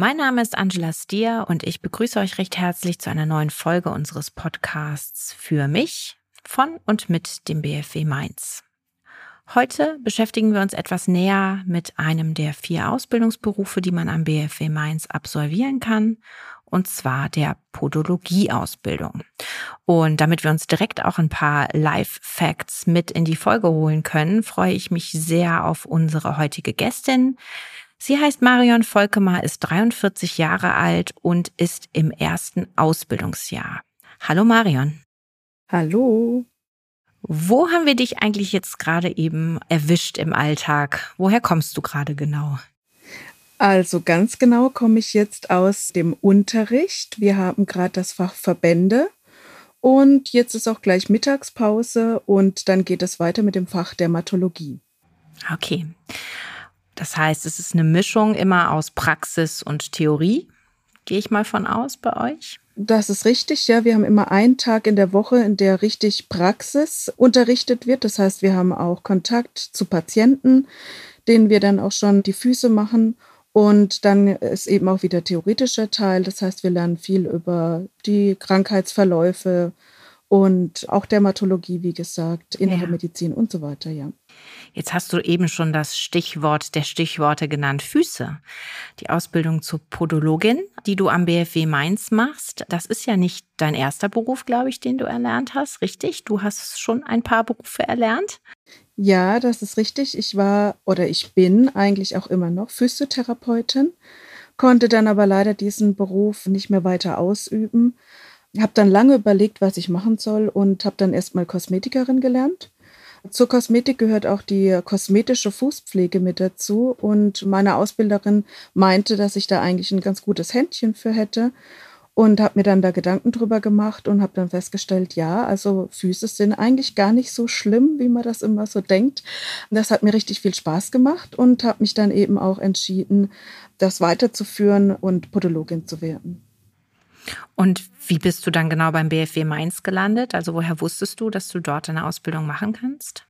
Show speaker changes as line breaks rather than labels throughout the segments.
Mein Name ist Angela Stier und ich begrüße euch recht herzlich zu einer neuen Folge unseres Podcasts für mich von und mit dem BFW Mainz. Heute beschäftigen wir uns etwas näher mit einem der vier Ausbildungsberufe, die man am BFW Mainz absolvieren kann, und zwar der Podologie-Ausbildung. Und damit wir uns direkt auch ein paar Live-Facts mit in die Folge holen können, freue ich mich sehr auf unsere heutige Gästin. Sie heißt Marion Volkemar, ist 43 Jahre alt und ist im ersten Ausbildungsjahr. Hallo Marion.
Hallo.
Wo haben wir dich eigentlich jetzt gerade eben erwischt im Alltag? Woher kommst du gerade genau?
Also ganz genau komme ich jetzt aus dem Unterricht. Wir haben gerade das Fach Verbände und jetzt ist auch gleich Mittagspause und dann geht es weiter mit dem Fach Dermatologie.
Okay. Das heißt, es ist eine Mischung immer aus Praxis und Theorie. Gehe ich mal von aus bei euch?
Das ist richtig, ja. Wir haben immer einen Tag in der Woche, in der richtig Praxis unterrichtet wird. Das heißt, wir haben auch Kontakt zu Patienten, denen wir dann auch schon die Füße machen. Und dann ist eben auch wieder theoretischer Teil. Das heißt, wir lernen viel über die Krankheitsverläufe und auch Dermatologie, wie gesagt, innere ja. Medizin und so weiter, ja.
Jetzt hast du eben schon das Stichwort der Stichworte genannt, Füße. Die Ausbildung zur Podologin, die du am BFW Mainz machst, das ist ja nicht dein erster Beruf, glaube ich, den du erlernt hast, richtig? Du hast schon ein paar Berufe erlernt?
Ja, das ist richtig. Ich war oder ich bin eigentlich auch immer noch Physiotherapeutin, konnte dann aber leider diesen Beruf nicht mehr weiter ausüben. Habe dann lange überlegt, was ich machen soll und habe dann erstmal Kosmetikerin gelernt. Zur Kosmetik gehört auch die kosmetische Fußpflege mit dazu und meine Ausbilderin meinte, dass ich da eigentlich ein ganz gutes Händchen für hätte und habe mir dann da Gedanken drüber gemacht und habe dann festgestellt, ja, also Füße sind eigentlich gar nicht so schlimm, wie man das immer so denkt. Das hat mir richtig viel Spaß gemacht und habe mich dann eben auch entschieden, das weiterzuführen und Podologin zu werden.
Und wie bist du dann genau beim BFW Mainz gelandet? Also woher wusstest du, dass du dort eine Ausbildung machen kannst?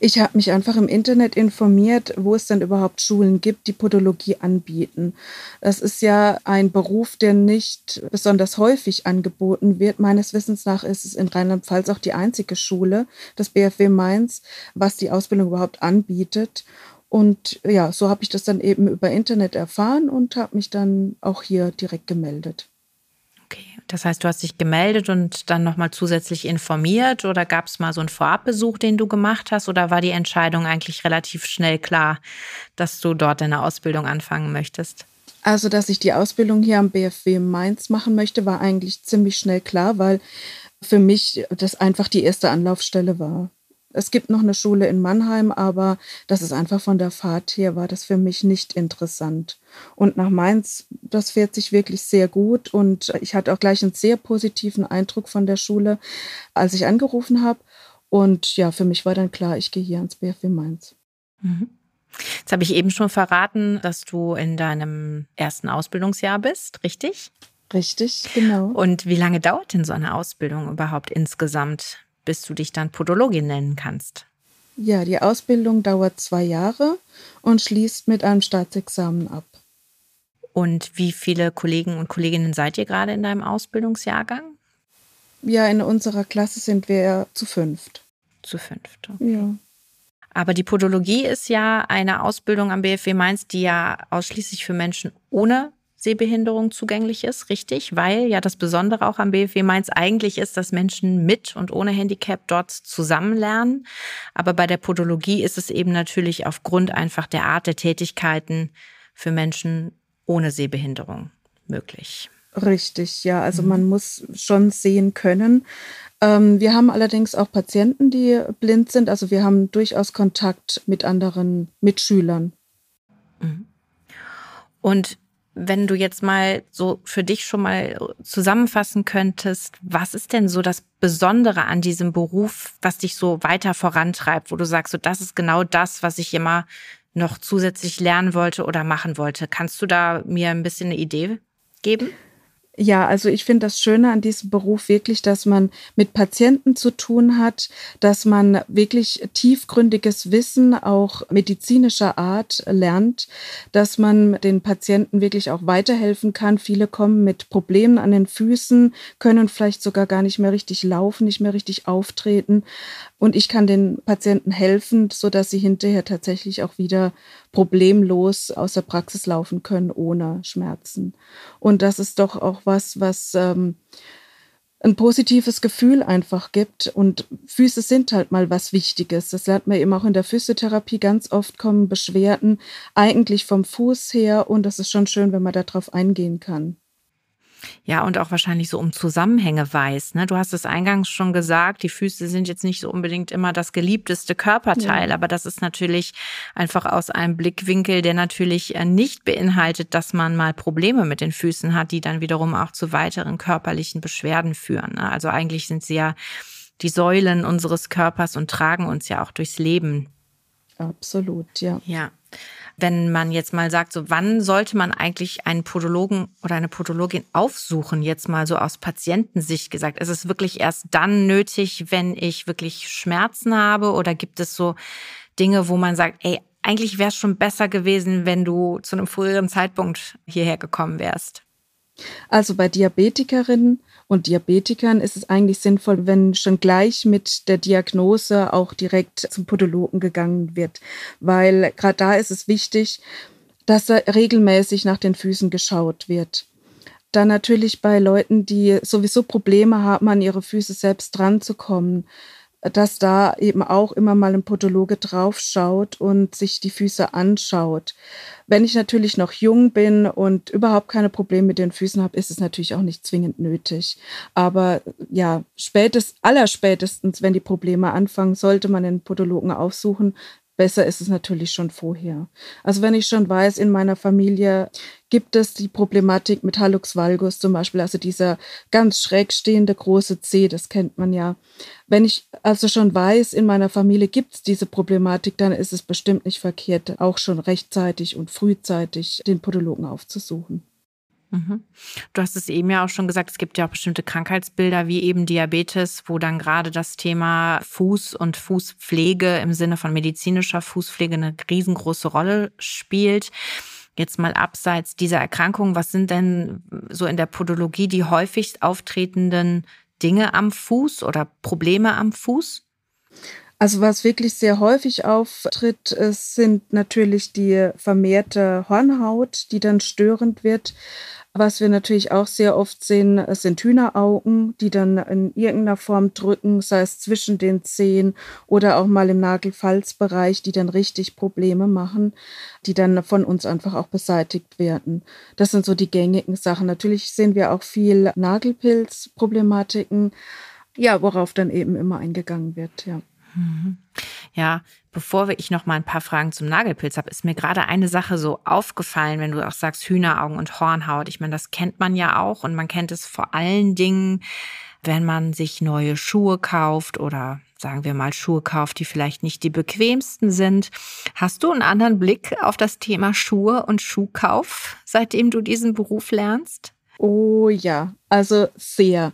Ich habe mich einfach im Internet informiert, wo es denn überhaupt Schulen gibt, die Podologie anbieten. Das ist ja ein Beruf, der nicht besonders häufig angeboten wird. Meines Wissens nach ist es in Rheinland-Pfalz auch die einzige Schule, das BFW Mainz, was die Ausbildung überhaupt anbietet. Und ja, so habe ich das dann eben über Internet erfahren und habe mich dann auch hier direkt gemeldet.
Das heißt, du hast dich gemeldet und dann nochmal zusätzlich informiert oder gab es mal so einen Vorabbesuch, den du gemacht hast oder war die Entscheidung eigentlich relativ schnell klar, dass du dort deine Ausbildung anfangen möchtest?
Also, dass ich die Ausbildung hier am BFW Mainz machen möchte, war eigentlich ziemlich schnell klar, weil für mich das einfach die erste Anlaufstelle war. Es gibt noch eine Schule in Mannheim, aber das ist einfach von der Fahrt her, war das für mich nicht interessant. Und nach Mainz, das fährt sich wirklich sehr gut und ich hatte auch gleich einen sehr positiven Eindruck von der Schule, als ich angerufen habe. Und ja, für mich war dann klar, ich gehe hier ans BFW Mainz.
Mhm. Jetzt habe ich eben schon verraten, dass du in deinem ersten Ausbildungsjahr bist, richtig?
Richtig, genau.
Und wie lange dauert denn so eine Ausbildung überhaupt insgesamt? Bis du dich dann Podologin nennen kannst.
Ja, die Ausbildung dauert zwei Jahre und schließt mit einem Staatsexamen ab.
Und wie viele Kollegen und Kolleginnen seid ihr gerade in deinem Ausbildungsjahrgang?
Ja, in unserer Klasse sind wir zu fünft.
Zu fünft. Okay. Ja. Aber die Podologie ist ja eine Ausbildung am BFW Mainz, die ja ausschließlich für Menschen ohne Sehbehinderung zugänglich ist, richtig? Weil ja das Besondere auch am BFW Mainz eigentlich ist, dass Menschen mit und ohne Handicap dort zusammen lernen. Aber bei der Podologie ist es eben natürlich aufgrund einfach der Art der Tätigkeiten für Menschen ohne Sehbehinderung möglich.
Richtig, ja. Also mhm. man muss schon sehen können. Ähm, wir haben allerdings auch Patienten, die blind sind. Also wir haben durchaus Kontakt mit anderen Mitschülern.
Mhm. Und wenn du jetzt mal so für dich schon mal zusammenfassen könntest, was ist denn so das Besondere an diesem Beruf, was dich so weiter vorantreibt, wo du sagst, so das ist genau das, was ich immer noch zusätzlich lernen wollte oder machen wollte. Kannst du da mir ein bisschen eine Idee geben?
Ja, also ich finde das Schöne an diesem Beruf wirklich, dass man mit Patienten zu tun hat, dass man wirklich tiefgründiges Wissen auch medizinischer Art lernt, dass man den Patienten wirklich auch weiterhelfen kann. Viele kommen mit Problemen an den Füßen, können vielleicht sogar gar nicht mehr richtig laufen, nicht mehr richtig auftreten. Und ich kann den Patienten helfen, so dass sie hinterher tatsächlich auch wieder problemlos aus der Praxis laufen können ohne Schmerzen. Und das ist doch auch was, was ähm, ein positives Gefühl einfach gibt. Und Füße sind halt mal was Wichtiges. Das lernt man eben auch in der Physiotherapie. Ganz oft kommen Beschwerden eigentlich vom Fuß her. Und das ist schon schön, wenn man darauf eingehen kann.
Ja, und auch wahrscheinlich so um Zusammenhänge weiß. Ne? Du hast es eingangs schon gesagt, die Füße sind jetzt nicht so unbedingt immer das geliebteste Körperteil, ja. aber das ist natürlich einfach aus einem Blickwinkel, der natürlich äh, nicht beinhaltet, dass man mal Probleme mit den Füßen hat, die dann wiederum auch zu weiteren körperlichen Beschwerden führen. Ne? Also eigentlich sind sie ja die Säulen unseres Körpers und tragen uns ja auch durchs Leben.
Absolut, ja.
Ja wenn man jetzt mal sagt, so wann sollte man eigentlich einen Podologen oder eine Podologin aufsuchen, jetzt mal so aus Patientensicht gesagt? Ist es wirklich erst dann nötig, wenn ich wirklich Schmerzen habe oder gibt es so Dinge, wo man sagt, ey, eigentlich wäre es schon besser gewesen, wenn du zu einem früheren Zeitpunkt hierher gekommen wärst?
Also bei Diabetikerinnen und Diabetikern ist es eigentlich sinnvoll, wenn schon gleich mit der Diagnose auch direkt zum Podologen gegangen wird, weil gerade da ist es wichtig, dass da regelmäßig nach den Füßen geschaut wird. Dann natürlich bei Leuten, die sowieso Probleme haben, an ihre Füße selbst dran zu kommen, dass da eben auch immer mal ein Podologe draufschaut und sich die Füße anschaut. Wenn ich natürlich noch jung bin und überhaupt keine Probleme mit den Füßen habe, ist es natürlich auch nicht zwingend nötig. Aber ja, spätest, allerspätestens, wenn die Probleme anfangen, sollte man den Podologen aufsuchen, Besser ist es natürlich schon vorher. Also wenn ich schon weiß, in meiner Familie gibt es die Problematik mit Hallux valgus zum Beispiel, also dieser ganz schräg stehende große C, das kennt man ja. Wenn ich also schon weiß, in meiner Familie gibt es diese Problematik, dann ist es bestimmt nicht verkehrt, auch schon rechtzeitig und frühzeitig den Podologen aufzusuchen.
Du hast es eben ja auch schon gesagt, es gibt ja auch bestimmte Krankheitsbilder wie eben Diabetes, wo dann gerade das Thema Fuß und Fußpflege im Sinne von medizinischer Fußpflege eine riesengroße Rolle spielt. Jetzt mal abseits dieser Erkrankung, was sind denn so in der Podologie die häufigst auftretenden Dinge am Fuß oder Probleme am Fuß?
Also was wirklich sehr häufig auftritt, sind natürlich die vermehrte Hornhaut, die dann störend wird. Was wir natürlich auch sehr oft sehen, sind Hühneraugen, die dann in irgendeiner Form drücken, sei es zwischen den Zehen oder auch mal im Nagelfalzbereich, die dann richtig Probleme machen, die dann von uns einfach auch beseitigt werden. Das sind so die gängigen Sachen. Natürlich sehen wir auch viel Nagelpilzproblematiken, ja, worauf dann eben immer eingegangen wird, ja.
Ja, bevor ich noch mal ein paar Fragen zum Nagelpilz habe, ist mir gerade eine Sache so aufgefallen, wenn du auch sagst Hühneraugen und Hornhaut. Ich meine, das kennt man ja auch und man kennt es vor allen Dingen, wenn man sich neue Schuhe kauft oder sagen wir mal Schuhe kauft, die vielleicht nicht die bequemsten sind. Hast du einen anderen Blick auf das Thema Schuhe und Schuhkauf, seitdem du diesen Beruf lernst?
Oh ja, also sehr.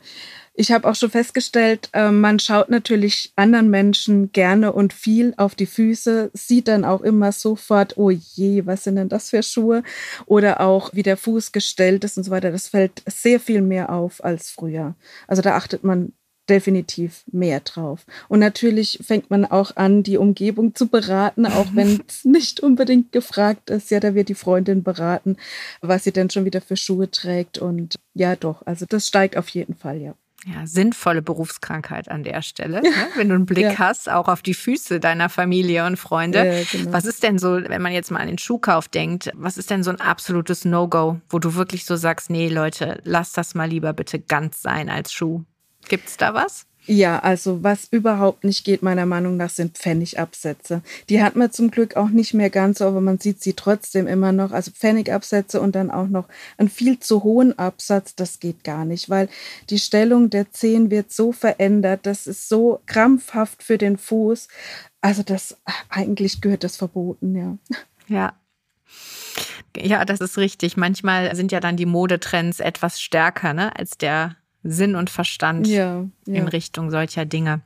Ich habe auch schon festgestellt, äh, man schaut natürlich anderen Menschen gerne und viel auf die Füße, sieht dann auch immer sofort, oh je, was sind denn das für Schuhe? Oder auch, wie der Fuß gestellt ist und so weiter. Das fällt sehr viel mehr auf als früher. Also da achtet man definitiv mehr drauf. Und natürlich fängt man auch an, die Umgebung zu beraten, auch wenn es nicht unbedingt gefragt ist. Ja, da wird die Freundin beraten, was sie denn schon wieder für Schuhe trägt. Und ja, doch, also das steigt auf jeden Fall, ja
ja, sinnvolle Berufskrankheit an der Stelle, ne? wenn du einen Blick ja. hast, auch auf die Füße deiner Familie und Freunde. Ja, genau. Was ist denn so, wenn man jetzt mal an den Schuhkauf denkt, was ist denn so ein absolutes No-Go, wo du wirklich so sagst, nee Leute, lass das mal lieber bitte ganz sein als Schuh? Gibt's da was?
Ja, also was überhaupt nicht geht, meiner Meinung nach, sind Pfennigabsätze. Die hat man zum Glück auch nicht mehr ganz so, aber man sieht sie trotzdem immer noch. Also Pfennigabsätze und dann auch noch einen viel zu hohen Absatz, das geht gar nicht, weil die Stellung der Zehen wird so verändert, das ist so krampfhaft für den Fuß. Also das eigentlich gehört das verboten, ja.
Ja, Ja, das ist richtig. Manchmal sind ja dann die Modetrends etwas stärker ne, als der Sinn und Verstand ja, ja. in Richtung solcher Dinge.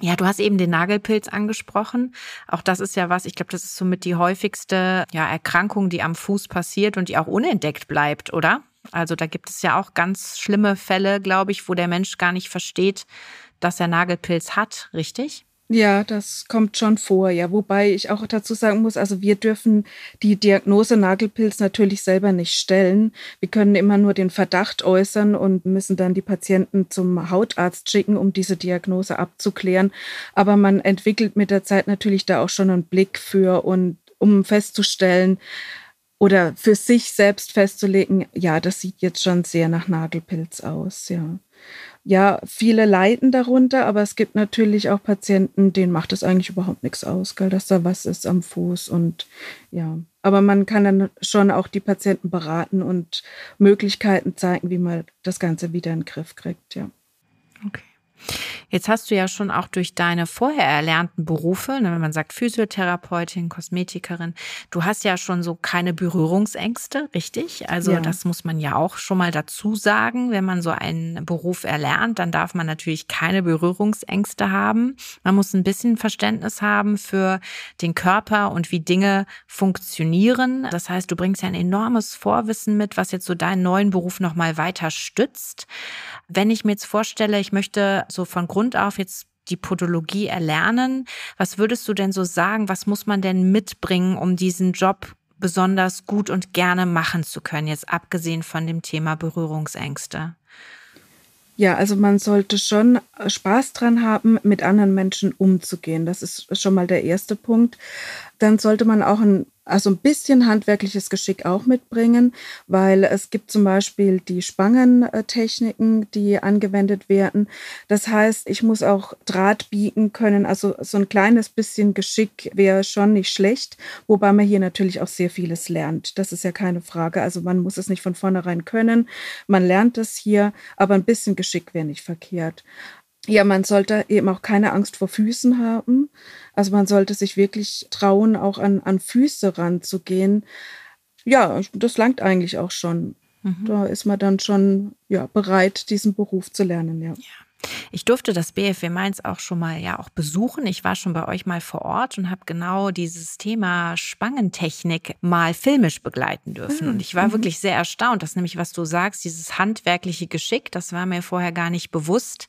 Ja, du hast eben den Nagelpilz angesprochen. Auch das ist ja was, ich glaube, das ist somit die häufigste ja, Erkrankung, die am Fuß passiert und die auch unentdeckt bleibt, oder? Also da gibt es ja auch ganz schlimme Fälle, glaube ich, wo der Mensch gar nicht versteht, dass er Nagelpilz hat, richtig?
Ja, das kommt schon vor, ja. Wobei ich auch dazu sagen muss, also wir dürfen die Diagnose Nagelpilz natürlich selber nicht stellen. Wir können immer nur den Verdacht äußern und müssen dann die Patienten zum Hautarzt schicken, um diese Diagnose abzuklären. Aber man entwickelt mit der Zeit natürlich da auch schon einen Blick für und um festzustellen, oder für sich selbst festzulegen, ja, das sieht jetzt schon sehr nach Nagelpilz aus, ja ja, viele leiden darunter, aber es gibt natürlich auch Patienten, denen macht es eigentlich überhaupt nichts aus, gell, dass da was ist am Fuß und ja. Aber man kann dann schon auch die Patienten beraten und Möglichkeiten zeigen, wie man das Ganze wieder in den Griff kriegt, ja.
Okay. Jetzt hast du ja schon auch durch deine vorher erlernten Berufe, ne, wenn man sagt Physiotherapeutin, Kosmetikerin, du hast ja schon so keine Berührungsängste, richtig? Also ja. das muss man ja auch schon mal dazu sagen. Wenn man so einen Beruf erlernt, dann darf man natürlich keine Berührungsängste haben. Man muss ein bisschen Verständnis haben für den Körper und wie Dinge funktionieren. Das heißt, du bringst ja ein enormes Vorwissen mit, was jetzt so deinen neuen Beruf nochmal weiter stützt. Wenn ich mir jetzt vorstelle, ich möchte so von Grund auf jetzt die Podologie erlernen, was würdest du denn so sagen, was muss man denn mitbringen, um diesen Job besonders gut und gerne machen zu können, jetzt abgesehen von dem Thema Berührungsängste?
Ja, also man sollte schon Spaß dran haben, mit anderen Menschen umzugehen. Das ist schon mal der erste Punkt. Dann sollte man auch ein also ein bisschen handwerkliches Geschick auch mitbringen, weil es gibt zum Beispiel die Spangentechniken, die angewendet werden. Das heißt, ich muss auch Draht biegen können. Also so ein kleines bisschen Geschick wäre schon nicht schlecht, wobei man hier natürlich auch sehr vieles lernt. Das ist ja keine Frage. Also man muss es nicht von vornherein können. Man lernt es hier, aber ein bisschen Geschick wäre nicht verkehrt. Ja, man sollte eben auch keine Angst vor Füßen haben. Also man sollte sich wirklich trauen, auch an, an Füße ranzugehen. Ja, das langt eigentlich auch schon. Mhm. Da ist man dann schon ja, bereit, diesen Beruf zu lernen, ja.
ja. Ich durfte das BFW Mainz auch schon mal ja auch besuchen. Ich war schon bei euch mal vor Ort und habe genau dieses Thema Spangentechnik mal filmisch begleiten dürfen. Mhm. Und ich war mhm. wirklich sehr erstaunt, dass nämlich, was du sagst, dieses handwerkliche Geschick, das war mir vorher gar nicht bewusst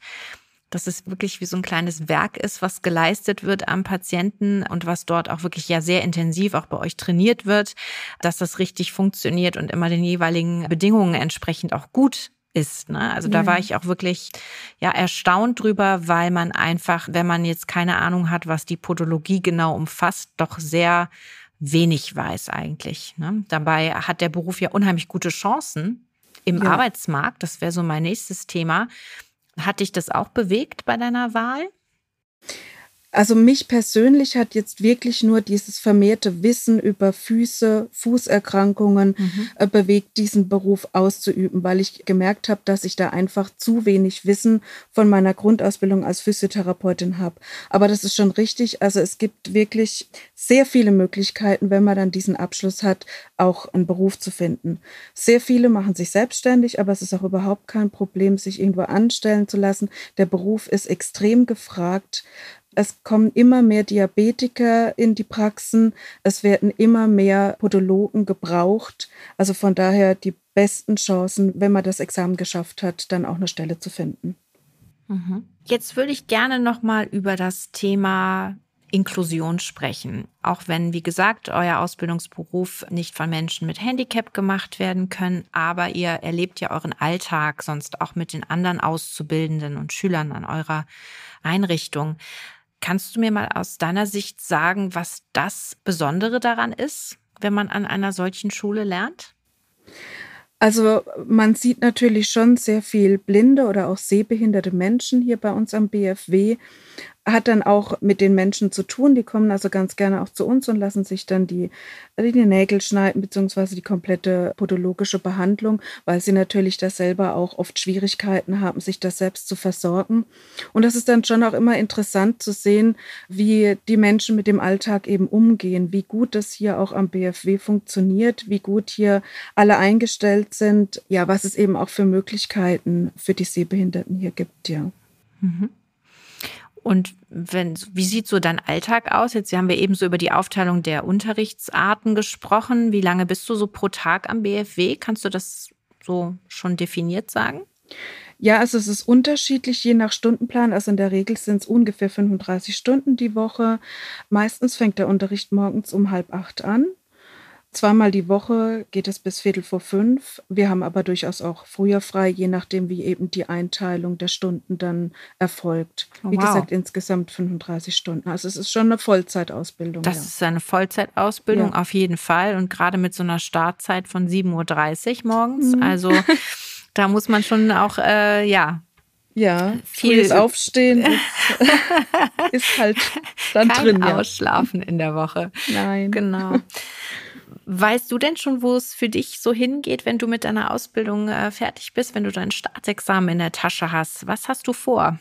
dass es wirklich wie so ein kleines Werk ist, was geleistet wird am Patienten und was dort auch wirklich ja sehr intensiv auch bei euch trainiert wird, dass das richtig funktioniert und immer den jeweiligen Bedingungen entsprechend auch gut ist. Ne? Also da war ich auch wirklich ja erstaunt drüber, weil man einfach, wenn man jetzt keine Ahnung hat, was die Podologie genau umfasst, doch sehr wenig weiß eigentlich. Ne? Dabei hat der Beruf ja unheimlich gute Chancen im ja. Arbeitsmarkt. Das wäre so mein nächstes Thema. Hat dich das auch bewegt bei deiner Wahl?
Also mich persönlich hat jetzt wirklich nur dieses vermehrte Wissen über Füße, Fußerkrankungen mhm. äh, bewegt, diesen Beruf auszuüben, weil ich gemerkt habe, dass ich da einfach zu wenig Wissen von meiner Grundausbildung als Physiotherapeutin habe. Aber das ist schon richtig. Also es gibt wirklich sehr viele Möglichkeiten, wenn man dann diesen Abschluss hat, auch einen Beruf zu finden. Sehr viele machen sich selbstständig, aber es ist auch überhaupt kein Problem, sich irgendwo anstellen zu lassen. Der Beruf ist extrem gefragt. Es kommen immer mehr Diabetiker in die Praxen. Es werden immer mehr Podologen gebraucht. Also von daher die besten Chancen, wenn man das Examen geschafft hat, dann auch eine Stelle zu finden.
Mhm. Jetzt würde ich gerne noch mal über das Thema Inklusion sprechen. Auch wenn, wie gesagt, euer Ausbildungsberuf nicht von Menschen mit Handicap gemacht werden können, aber ihr erlebt ja euren Alltag sonst auch mit den anderen Auszubildenden und Schülern an eurer Einrichtung. Kannst du mir mal aus deiner Sicht sagen, was das Besondere daran ist, wenn man an einer solchen Schule lernt?
Also man sieht natürlich schon sehr viel blinde oder auch sehbehinderte Menschen hier bei uns am BFW. Hat dann auch mit den Menschen zu tun. Die kommen also ganz gerne auch zu uns und lassen sich dann die, die Nägel schneiden, beziehungsweise die komplette podologische Behandlung, weil sie natürlich da selber auch oft Schwierigkeiten haben, sich das selbst zu versorgen. Und das ist dann schon auch immer interessant zu sehen, wie die Menschen mit dem Alltag eben umgehen, wie gut das hier auch am BFW funktioniert, wie gut hier alle eingestellt sind, ja, was es eben auch für Möglichkeiten für die Sehbehinderten hier gibt, ja. Mhm.
Und wenn, wie sieht so dein Alltag aus? Jetzt haben wir eben so über die Aufteilung der Unterrichtsarten gesprochen. Wie lange bist du so pro Tag am BFW? Kannst du das so schon definiert sagen?
Ja, also es ist unterschiedlich je nach Stundenplan. Also in der Regel sind es ungefähr 35 Stunden die Woche. Meistens fängt der Unterricht morgens um halb acht an. Zweimal die Woche geht es bis Viertel vor fünf. Wir haben aber durchaus auch früher frei, je nachdem, wie eben die Einteilung der Stunden dann erfolgt. Oh, wie wow. gesagt, insgesamt 35 Stunden. Also es ist schon eine Vollzeitausbildung.
Das ja. ist eine Vollzeitausbildung ja. auf jeden Fall. Und gerade mit so einer Startzeit von 7.30 Uhr morgens. Mhm. Also da muss man schon auch, äh, ja,
ja, viel Aufstehen ist, ist, halt dann
Kein
drin.
Ja. Ausschlafen in der Woche.
Nein.
Genau. Weißt du denn schon, wo es für dich so hingeht, wenn du mit deiner Ausbildung äh, fertig bist, wenn du dein Staatsexamen in der Tasche hast? Was hast du vor?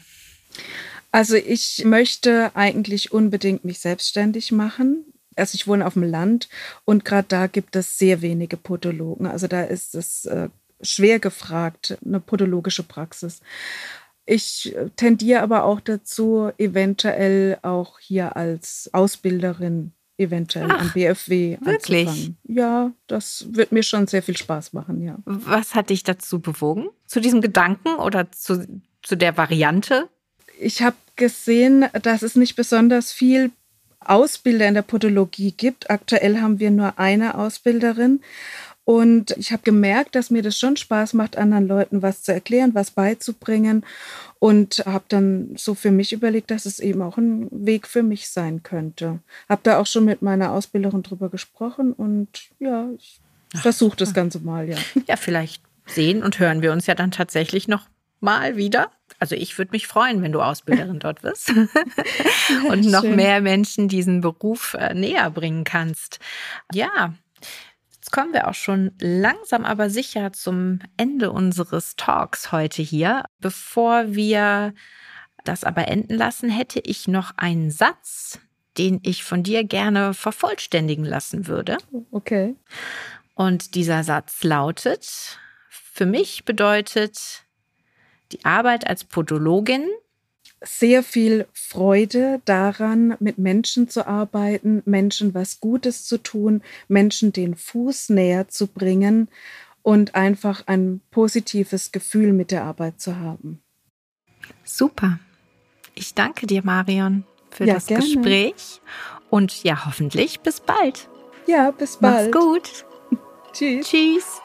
Also ich möchte eigentlich unbedingt mich selbstständig machen. Also ich wohne auf dem Land und gerade da gibt es sehr wenige Podologen. Also da ist es äh, schwer gefragt, eine podologische Praxis. Ich tendiere aber auch dazu, eventuell auch hier als Ausbilderin eventuell Ach, am BFW
wirklich?
anzufangen. Ja, das wird mir schon sehr viel Spaß machen, ja.
Was hat dich dazu bewogen? Zu diesem Gedanken oder zu, zu der Variante?
Ich habe gesehen, dass es nicht besonders viel Ausbilder in der Podologie gibt. Aktuell haben wir nur eine Ausbilderin. Und ich habe gemerkt, dass mir das schon Spaß macht, anderen Leuten was zu erklären, was beizubringen. Und habe dann so für mich überlegt, dass es eben auch ein Weg für mich sein könnte. Habe da auch schon mit meiner Ausbilderin drüber gesprochen und ja, ich versuche das Ganze mal, ja.
Ja, vielleicht sehen und hören wir uns ja dann tatsächlich noch mal wieder. Also ich würde mich freuen, wenn du Ausbilderin dort wirst und noch Schön. mehr Menschen diesen Beruf äh, näher bringen kannst. Ja, Jetzt kommen wir auch schon langsam aber sicher zum Ende unseres Talks heute hier. Bevor wir das aber enden lassen, hätte ich noch einen Satz, den ich von dir gerne vervollständigen lassen würde.
Okay.
Und dieser Satz lautet, für mich bedeutet die Arbeit als Podologin
sehr viel Freude daran, mit Menschen zu arbeiten, Menschen was Gutes zu tun, Menschen den Fuß näher zu bringen und einfach ein positives Gefühl mit der Arbeit zu haben.
Super. Ich danke dir, Marion, für ja, das gerne. Gespräch und ja, hoffentlich bis bald.
Ja, bis bald.
Mach's gut.
Tschüss.
Tschüss.